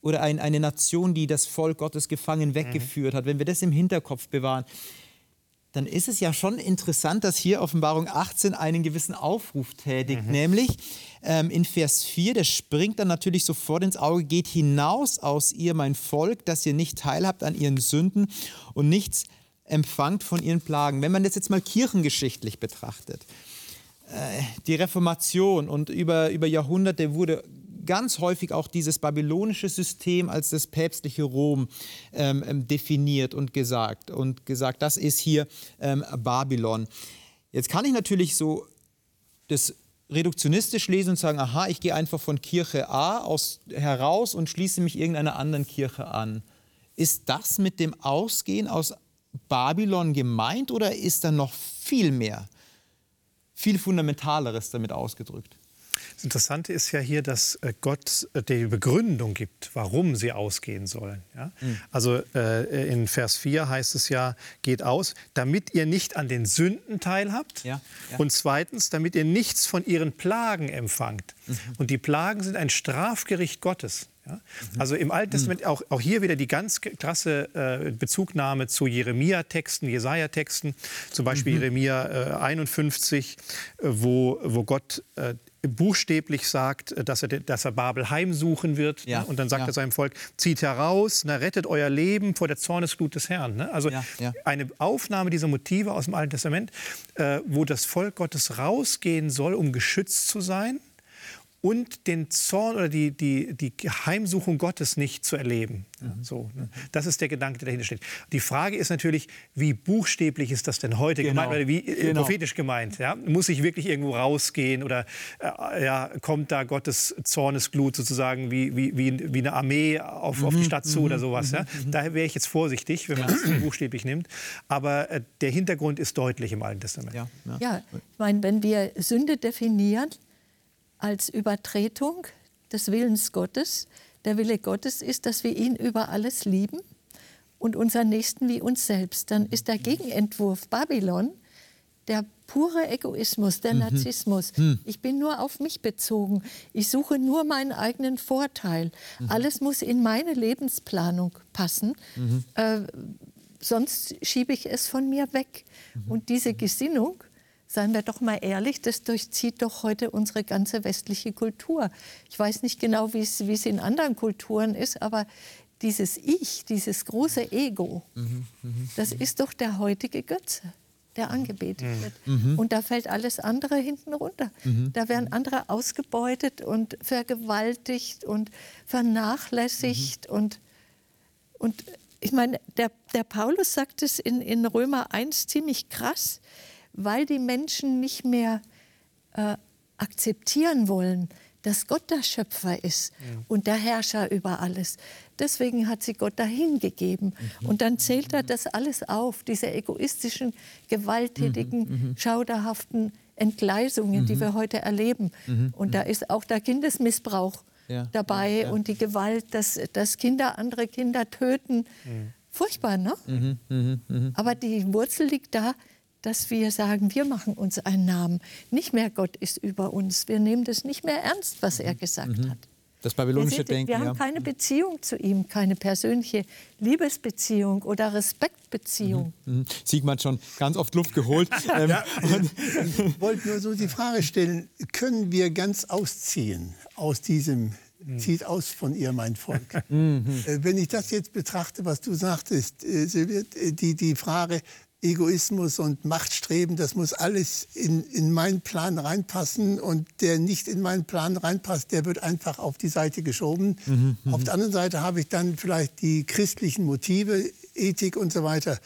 oder ein, eine Nation, die das Volk Gottes gefangen weggeführt hat. Wenn wir das im Hinterkopf bewahren, dann ist es ja schon interessant, dass hier Offenbarung 18 einen gewissen Aufruf tätigt, mhm. nämlich ähm, in Vers 4, der springt dann natürlich sofort ins Auge, geht hinaus aus ihr, mein Volk, dass ihr nicht teilhabt an ihren Sünden und nichts empfangt von ihren Plagen. Wenn man das jetzt mal kirchengeschichtlich betrachtet, äh, die Reformation und über, über Jahrhunderte wurde ganz häufig auch dieses babylonische System als das päpstliche Rom ähm, ähm, definiert und gesagt und gesagt, das ist hier ähm, Babylon. Jetzt kann ich natürlich so das reduktionistisch lesen und sagen, aha, ich gehe einfach von Kirche A aus, heraus und schließe mich irgendeiner anderen Kirche an. Ist das mit dem Ausgehen aus Babylon gemeint oder ist da noch viel mehr, viel Fundamentaleres damit ausgedrückt? Das Interessante ist ja hier, dass äh, Gott äh, die Begründung gibt, warum sie ausgehen sollen. Ja? Mhm. Also äh, in Vers 4 heißt es ja, geht aus, damit ihr nicht an den Sünden teilhabt ja, ja. und zweitens, damit ihr nichts von ihren Plagen empfangt. Mhm. Und die Plagen sind ein Strafgericht Gottes. Ja? Mhm. Also im Alten Testament auch, auch hier wieder die ganz krasse äh, Bezugnahme zu Jeremia-Texten, Jesaja-Texten, zum Beispiel mhm. Jeremia äh, 51, äh, wo, wo Gott buchstäblich sagt, äh, dass er, dass er Babel heimsuchen wird. Ja. Ne? Und dann sagt ja. er seinem Volk, zieht heraus, na, rettet euer Leben vor der Zornesglut des Herrn. Ne? Also ja. eine Aufnahme dieser Motive aus dem Alten Testament, äh, wo das Volk Gottes rausgehen soll, um geschützt zu sein und den Zorn oder die, die, die Heimsuchung Gottes nicht zu erleben. Ja, mhm. so, ne? Das ist der Gedanke, der dahinter steht. Die Frage ist natürlich, wie buchstäblich ist das denn heute genau. gemeint oder wie äh, genau. prophetisch gemeint? Ja? Muss ich wirklich irgendwo rausgehen oder äh, ja, kommt da Gottes Zornesglut sozusagen wie, wie, wie, wie eine Armee auf, mhm. auf die mhm. Stadt zu mhm. oder sowas? Ja? Mhm. Daher wäre ich jetzt vorsichtig, wenn man das buchstäblich nimmt. Aber äh, der Hintergrund ist deutlich im Alten Testament. Ja, ja. ja ich meine, wenn wir Sünde definieren, als Übertretung des Willens Gottes. Der Wille Gottes ist, dass wir ihn über alles lieben und unseren Nächsten wie uns selbst. Dann ist der Gegenentwurf Babylon der pure Egoismus, der mhm. Narzissmus. Mhm. Ich bin nur auf mich bezogen. Ich suche nur meinen eigenen Vorteil. Mhm. Alles muss in meine Lebensplanung passen. Mhm. Äh, sonst schiebe ich es von mir weg. Mhm. Und diese Gesinnung Seien wir doch mal ehrlich, das durchzieht doch heute unsere ganze westliche Kultur. Ich weiß nicht genau, wie es in anderen Kulturen ist, aber dieses Ich, dieses große Ego, mhm, mh, das mh. ist doch der heutige Götze, der angebetet mhm. wird. Mhm. Und da fällt alles andere hinten runter. Mhm. Da werden andere ausgebeutet und vergewaltigt und vernachlässigt. Mhm. Und, und ich meine, der, der Paulus sagt es in, in Römer 1 ziemlich krass weil die Menschen nicht mehr äh, akzeptieren wollen, dass Gott der Schöpfer ist ja. und der Herrscher über alles. Deswegen hat sie Gott dahin gegeben. Mhm. Und dann zählt er das alles auf, diese egoistischen, gewalttätigen, mhm. mhm. schauderhaften Entgleisungen, mhm. die wir heute erleben. Mhm. Und da mhm. ist auch der Kindesmissbrauch ja. dabei ja. und die Gewalt, dass, dass Kinder andere Kinder töten. Furchtbar, ne? Aber die Wurzel liegt da, dass wir sagen, wir machen uns einen Namen. Nicht mehr Gott ist über uns. Wir nehmen das nicht mehr ernst, was er gesagt mhm. hat. Das babylonische wir sind, Denken. Wir haben keine Beziehung zu ihm, keine persönliche Liebesbeziehung oder Respektbeziehung. Mhm. Mhm. Siegmann hat schon ganz oft Luft geholt. ähm, ja, ich wollte nur so die Frage stellen: Können wir ganz ausziehen aus diesem mhm. zieht aus von ihr, mein Volk. Mhm. Äh, wenn ich das jetzt betrachte, was du sagtest, äh, die, die Frage, Egoismus und Machtstreben, das muss alles in, in meinen Plan reinpassen. Und der nicht in meinen Plan reinpasst, der wird einfach auf die Seite geschoben. Mhm, mhm. auf der anderen Seite habe ich dann vielleicht die christlichen Motive, Ethik und so weiter.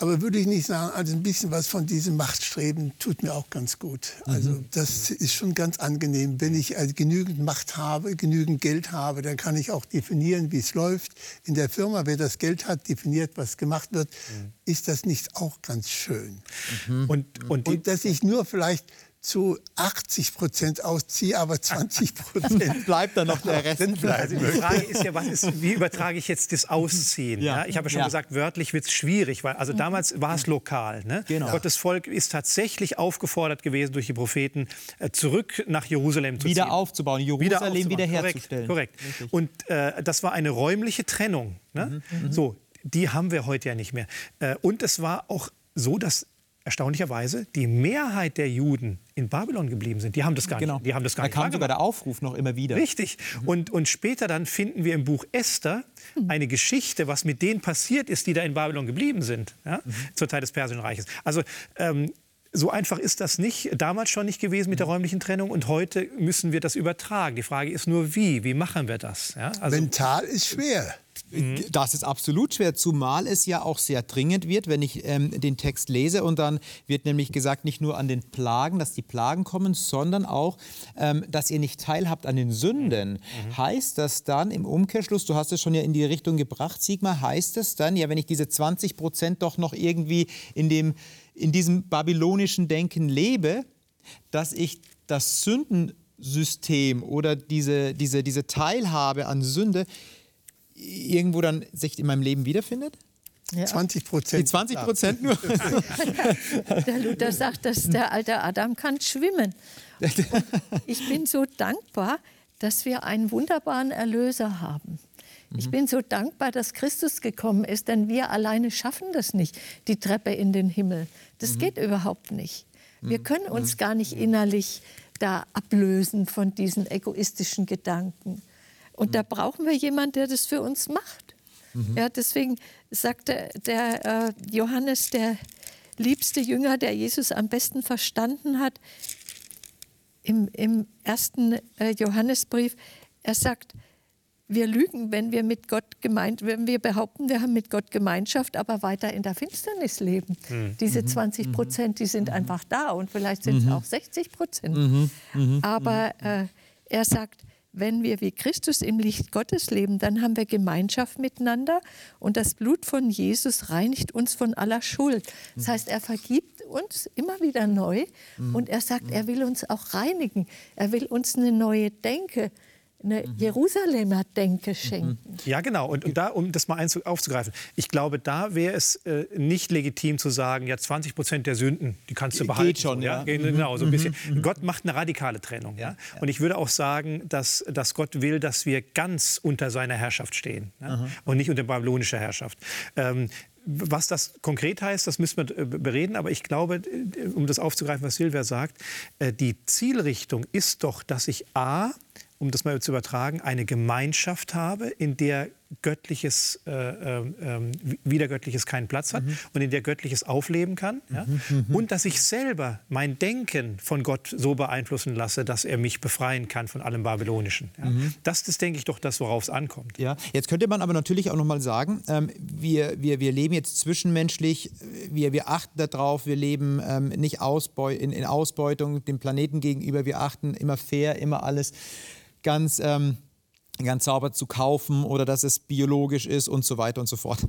Aber würde ich nicht sagen, also ein bisschen was von diesem Machtstreben tut mir auch ganz gut. Also mhm. das ist schon ganz angenehm. Wenn ich also genügend Macht habe, genügend Geld habe, dann kann ich auch definieren, wie es läuft. In der Firma, wer das Geld hat, definiert, was gemacht wird. Mhm. Ist das nicht auch ganz schön? Mhm. Und, und, und dass ich nur vielleicht zu 80 Prozent ausziehe, aber 20 Prozent bleibt dann noch der Rest. Also die Frage ist ja, was ist, wie übertrage ich jetzt das Ausziehen? Ja. Ja. ich habe ja schon Ja. gesagt, wörtlich wird es schwierig, weil also damals war es lokal. Ne? Genau. Gottes Volk ist tatsächlich aufgefordert gewesen durch die Propheten, äh, zurück nach Jerusalem zu Wieder ziehen. aufzubauen, Jerusalem Wieder aufzubauen. wiederherzustellen. Korrekt. korrekt. Und äh, das war eine räumliche Trennung. Ne? Mhm, So, die haben wir heute ja nicht mehr. Äh, und es war auch so, dass erstaunlicherweise die Mehrheit der Juden in Babylon geblieben sind. Die haben das gar Genau. nicht. Die haben das gar da nicht kam sogar der Aufruf noch immer wieder. Richtig. Und, und später dann finden wir im Buch Esther eine Geschichte, was mit denen passiert ist, die da in Babylon geblieben sind, ja, zur Zeit des Persischen Reiches. Also ähm, so einfach ist das nicht, damals schon nicht gewesen mit der räumlichen Trennung und heute müssen wir das übertragen. Die Frage ist nur, wie? Wie machen wir das? Ja, also, mental ist schwer. Das ist absolut schwer, zumal es ja auch sehr dringend wird, wenn ich ähm, den Text lese. Und dann wird nämlich gesagt, nicht nur an den Plagen, dass die Plagen kommen, sondern auch, ähm, dass ihr nicht teilhabt an den Sünden. Heißt das dann im Umkehrschluss, du hast es schon ja in die Richtung gebracht, Sigmar, heißt es dann, ja, wenn ich diese 20 Prozent doch noch irgendwie in, dem, in diesem babylonischen Denken lebe, dass ich das Sündensystem oder diese, diese, diese Teilhabe an Sünde irgendwo dann sich in meinem Leben wiederfindet? 20 Die Prozent. 20 Prozent nur? Der Luther sagt, dass der alte Adam kann schwimmen. Ich bin so dankbar, dass wir einen wunderbaren Erlöser haben. Ich bin so dankbar, dass Christus gekommen ist, denn wir alleine schaffen das nicht, die Treppe in den Himmel. Das geht überhaupt nicht. Wir können uns gar nicht innerlich da ablösen von diesen egoistischen Gedanken. Und da brauchen wir jemanden, der das für uns macht. Ja, deswegen sagte der äh, Johannes, der liebste Jünger, der Jesus am besten verstanden hat, im, im ersten äh, Johannesbrief, er sagt, wir lügen, wenn wir mit Gott gemeint, wenn wir behaupten, wir haben mit Gott Gemeinschaft, aber weiter in der Finsternis leben. Diese 20 Prozent, die sind einfach da und vielleicht sind es auch 60 Prozent. Aber äh, er sagt, wenn wir wie Christus im Licht Gottes leben, dann haben wir Gemeinschaft miteinander und das Blut von Jesus reinigt uns von aller Schuld. Das heißt, er vergibt uns immer wieder neu und er sagt, er will uns auch reinigen. Er will uns eine neue Denke, eine Jerusalemer Denke schenken. Ja, genau. Und, und da, um das mal einzu- aufzugreifen, ich glaube, da wäre es äh, nicht legitim zu sagen, ja, 20 Prozent der Sünden, die kannst du Geht behalten. schon, so, ja. Ge- Genau, so ein bisschen. Gott macht eine radikale Trennung. Ja? Und ich würde auch sagen, dass, dass Gott will, dass wir ganz unter seiner Herrschaft stehen ja? und nicht unter babylonischer Herrschaft. Ähm, was das konkret heißt, das müssen wir äh, bereden. Aber ich glaube, äh, um das aufzugreifen, was Silvia sagt, äh, die Zielrichtung ist doch, dass ich A, um das mal zu übertragen, eine Gemeinschaft habe, in der Göttliches, äh, ähm, ähm, wieder Göttliches keinen Platz hat und in der Göttliches aufleben kann. Ja? Und dass ich selber mein Denken von Gott so beeinflussen lasse, dass er mich befreien kann von allem Babylonischen. Ja? Das ist, denke ich, doch das, worauf es ankommt. Ja, jetzt könnte man aber natürlich auch noch mal sagen, ähm, wir, wir, wir leben jetzt zwischenmenschlich, wir, wir achten darauf, wir leben ähm, nicht Ausbeu in, in Ausbeutung dem Planeten gegenüber, wir achten immer fair, immer alles ganz, ähm, ganz sauber zu kaufen oder dass es biologisch ist und so weiter und so fort.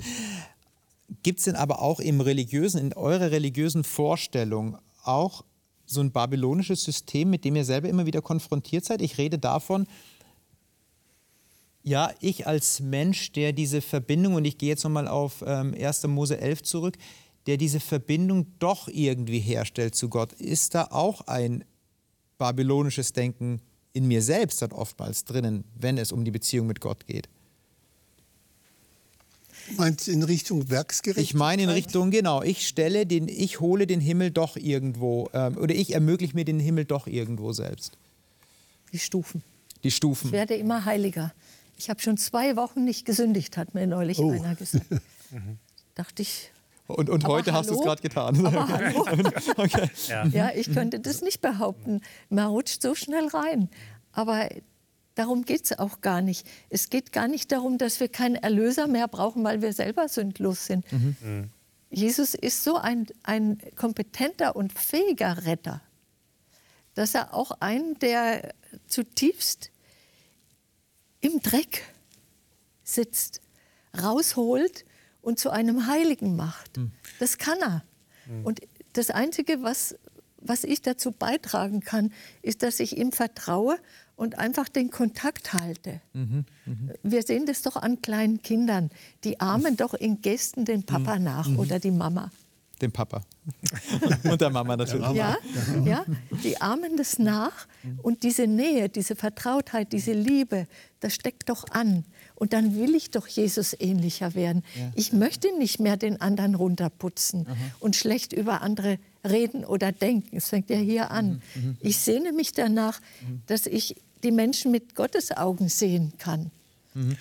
Gibt es denn aber auch im religiösen, in eurer religiösen Vorstellung auch so ein babylonisches System, mit dem ihr selber immer wieder konfrontiert seid? Ich rede davon, ja, ich als Mensch, der diese Verbindung, und ich gehe jetzt nochmal auf ähm, 1. Mose 11 zurück, der diese Verbindung doch irgendwie herstellt zu Gott, ist da auch ein babylonisches Denken in mir selbst dann oftmals drinnen, wenn es um die Beziehung mit Gott geht. Meinst du in Richtung Werksgerechtigkeit? Ich meine in Richtung, genau, ich stelle den, ich hole den Himmel doch irgendwo, ähm, oder ich ermögliche mir den Himmel doch irgendwo selbst. Die Stufen. Die Ich Stufen. werde immer heiliger. Ich habe schon zwei Wochen nicht gesündigt, hat mir neulich Oh. einer gesagt. Dachte ich, Und, und heute hast du es hallo? gerade getan. aber hallo. okay. Ja, ich könnte das nicht behaupten. Man rutscht so schnell rein. Aber darum geht es auch gar nicht. Es geht gar nicht darum, dass wir keinen Erlöser mehr brauchen, weil wir selber sündlos sind. Jesus ist so ein, ein kompetenter und fähiger Retter, dass er auch einen, der zutiefst im Dreck sitzt, rausholt und zu einem Heiligen macht. Das kann er. Und das Einzige, was, was ich dazu beitragen kann, ist, dass ich ihm vertraue und einfach den Kontakt halte. Mhm, mh. Wir sehen das doch an kleinen Kindern. Die ahmen doch in Gästen den Papa mhm, nach mhm. oder die Mama. Den Papa. und der Mama natürlich. Ja, ja, die ahmen das nach. Und diese Nähe, diese Vertrautheit, diese Liebe, das steckt doch an. Und dann will ich doch Jesus ähnlicher werden. Ja. Ich möchte nicht mehr den anderen runterputzen Aha. und schlecht über andere reden oder denken. Es fängt ja hier an. Mhm. mhm. Ich sehne mich danach, mhm. dass ich die Menschen mit Gottes Augen sehen kann. Mhm.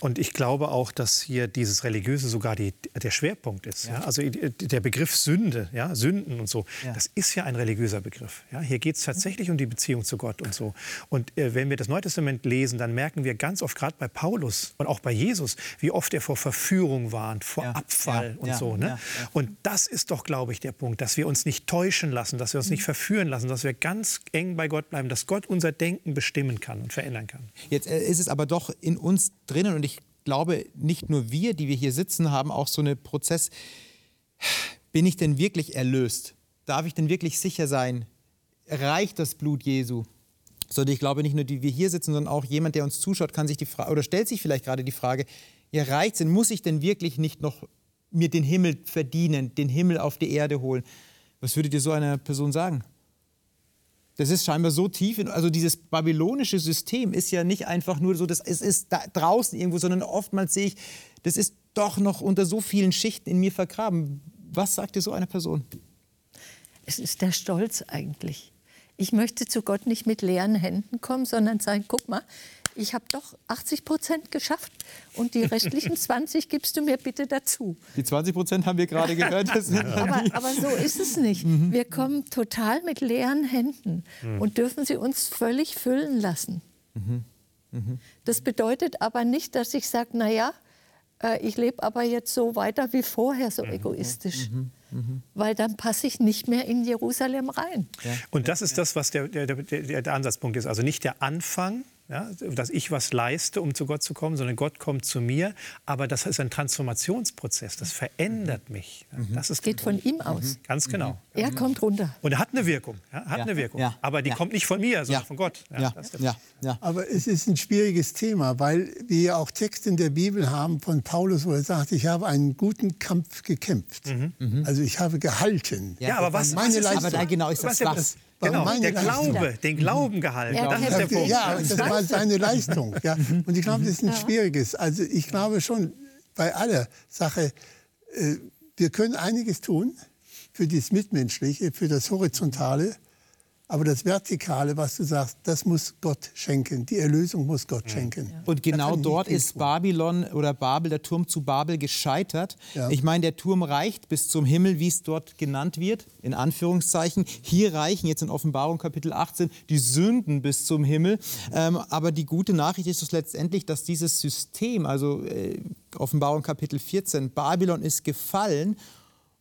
Und ich glaube auch, dass hier dieses Religiöse sogar die, der Schwerpunkt ist. Ja. Ja? Also der Begriff Sünde, ja, Sünden und so, ja. das ist ja ein religiöser Begriff. Ja? Hier geht es tatsächlich um die Beziehung zu Gott und so. Und äh, wenn wir das Neue Testament lesen, dann merken wir ganz oft, gerade bei Paulus und auch bei Jesus, wie oft er vor Verführung warnt, vor Abfall und so. Ne? Und das ist doch, glaube ich, der Punkt, dass wir uns nicht täuschen lassen, dass wir uns nicht verführen lassen, dass wir ganz eng bei Gott bleiben, dass Gott unser Denken bestimmen kann und verändern kann. Jetzt äh, ist es aber doch in uns drinnen und ich glaube, nicht nur wir, die wir hier sitzen, haben auch so einen Prozess. Bin ich denn wirklich erlöst? Darf ich denn wirklich sicher sein? Reicht das Blut Jesu? Sondern ich glaube, nicht nur die, die wir hier sitzen, sondern auch jemand, der uns zuschaut, kann sich die Frage oder stellt sich vielleicht gerade die Frage: Ja, reicht denn? Muss ich denn wirklich nicht noch mir den Himmel verdienen, den Himmel auf die Erde holen? Was würdet ihr so einer Person sagen? Das ist scheinbar so tief, in, also dieses babylonische System ist ja nicht einfach nur so, das es ist da draußen irgendwo, sondern oftmals sehe ich, das ist doch noch unter so vielen Schichten in mir vergraben. Was sagt dir so eine Person? Es ist der Stolz eigentlich. Ich möchte zu Gott nicht mit leeren Händen kommen, sondern sagen, guck mal, ich habe doch 80 Prozent geschafft und die restlichen 20 gibst du mir bitte dazu. Die 20 Prozent haben wir gerade gehört. aber, aber, so ist es nicht. Mhm. Wir kommen total mit leeren Händen mhm. und dürfen sie uns völlig füllen lassen. Mhm. mhm. Das bedeutet aber nicht, dass ich sage, naja, äh, ich lebe aber jetzt so weiter wie vorher, so mhm. egoistisch. Mhm. Mhm. Weil dann passe ich nicht mehr in Jerusalem rein. Ja. Und das ist das, was der, der, der, der Ansatzpunkt ist. Also nicht der Anfang, ja, dass ich was leiste, um zu Gott zu kommen, sondern Gott kommt zu mir. Aber das ist ein Transformationsprozess, das verändert mhm. mich. Mhm. Das ist geht von ihm aus. Mhm. Ganz genau. Er kommt runter. Und er hat eine Wirkung, ja, hat ja. eine Wirkung. Ja. Aber die kommt nicht von mir, sondern von Gott. Ja. Ja. Aber es ist ein schwieriges Thema, weil wir auch Texte in der Bibel haben von Paulus, wo er sagt, ich habe einen guten Kampf gekämpft. Mhm. Also ich habe gehalten. Ja, aber was, meine was ist, Leistung. Aber da genau ist das was. Genau, der Glaube, den Glauben gehalten. Ja, das ist der Punkt. Ja, das war seine Leistung. Ja. Und ich glaube, das ist ein schwieriges. Also ich glaube schon, bei aller Sache, äh, wir können einiges tun für das Mitmenschliche, für das Horizontale. Aber das Vertikale, was du sagst, das muss Gott schenken. Die Erlösung muss Gott ja. schenken. Und genau dort ist Babylon oder Babel, der Turm zu Babel, gescheitert. Ja. Ich meine, der Turm reicht bis zum Himmel, wie es dort genannt wird, in Anführungszeichen. Hier reichen jetzt in Offenbarung Kapitel 18 die Sünden bis zum Himmel. Ähm, aber die gute Nachricht ist es letztendlich, dass dieses System, also äh, Offenbarung Kapitel 14, Babylon ist gefallen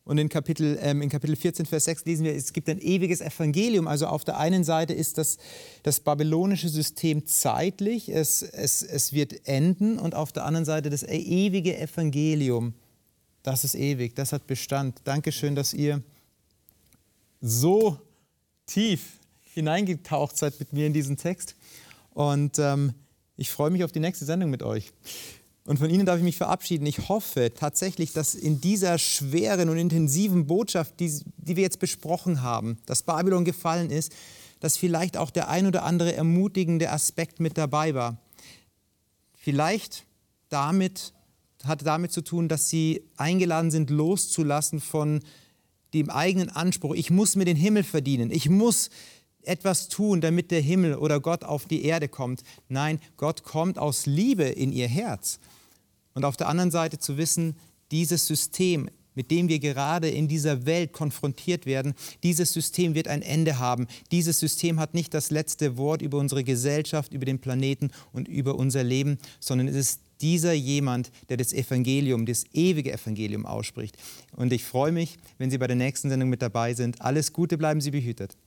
und in Kapitel, ähm, in Kapitel 14, Vers 6 lesen wir, es gibt ein ewiges Evangelium. Also auf der einen Seite ist das, das babylonische System zeitlich, es, es, es wird enden. Und auf der anderen Seite das ewige Evangelium, das ist ewig, das hat Bestand. Dankeschön, dass ihr so tief hineingetaucht seid mit mir in diesen Text. Und ähm, ich freue mich auf die nächste Sendung mit euch. Und von Ihnen darf ich mich verabschieden. Ich hoffe tatsächlich, dass in dieser schweren und intensiven Botschaft, die, die wir jetzt besprochen haben, dass Babylon gefallen ist, dass vielleicht auch der ein oder andere ermutigende Aspekt mit dabei war. Vielleicht damit, hat damit zu tun, dass Sie eingeladen sind, loszulassen von dem eigenen Anspruch. Ich muss mir den Himmel verdienen. Ich muss etwas tun, damit der Himmel oder Gott auf die Erde kommt. Nein, Gott kommt aus Liebe in Ihr Herz. Und auf der anderen Seite zu wissen, dieses System, mit dem wir gerade in dieser Welt konfrontiert werden, dieses System wird ein Ende haben. Dieses System hat nicht das letzte Wort über unsere Gesellschaft, über den Planeten und über unser Leben, sondern es ist dieser jemand, der das Evangelium, das ewige Evangelium ausspricht. Und ich freue mich, wenn Sie bei der nächsten Sendung mit dabei sind. Alles Gute, bleiben Sie behütet.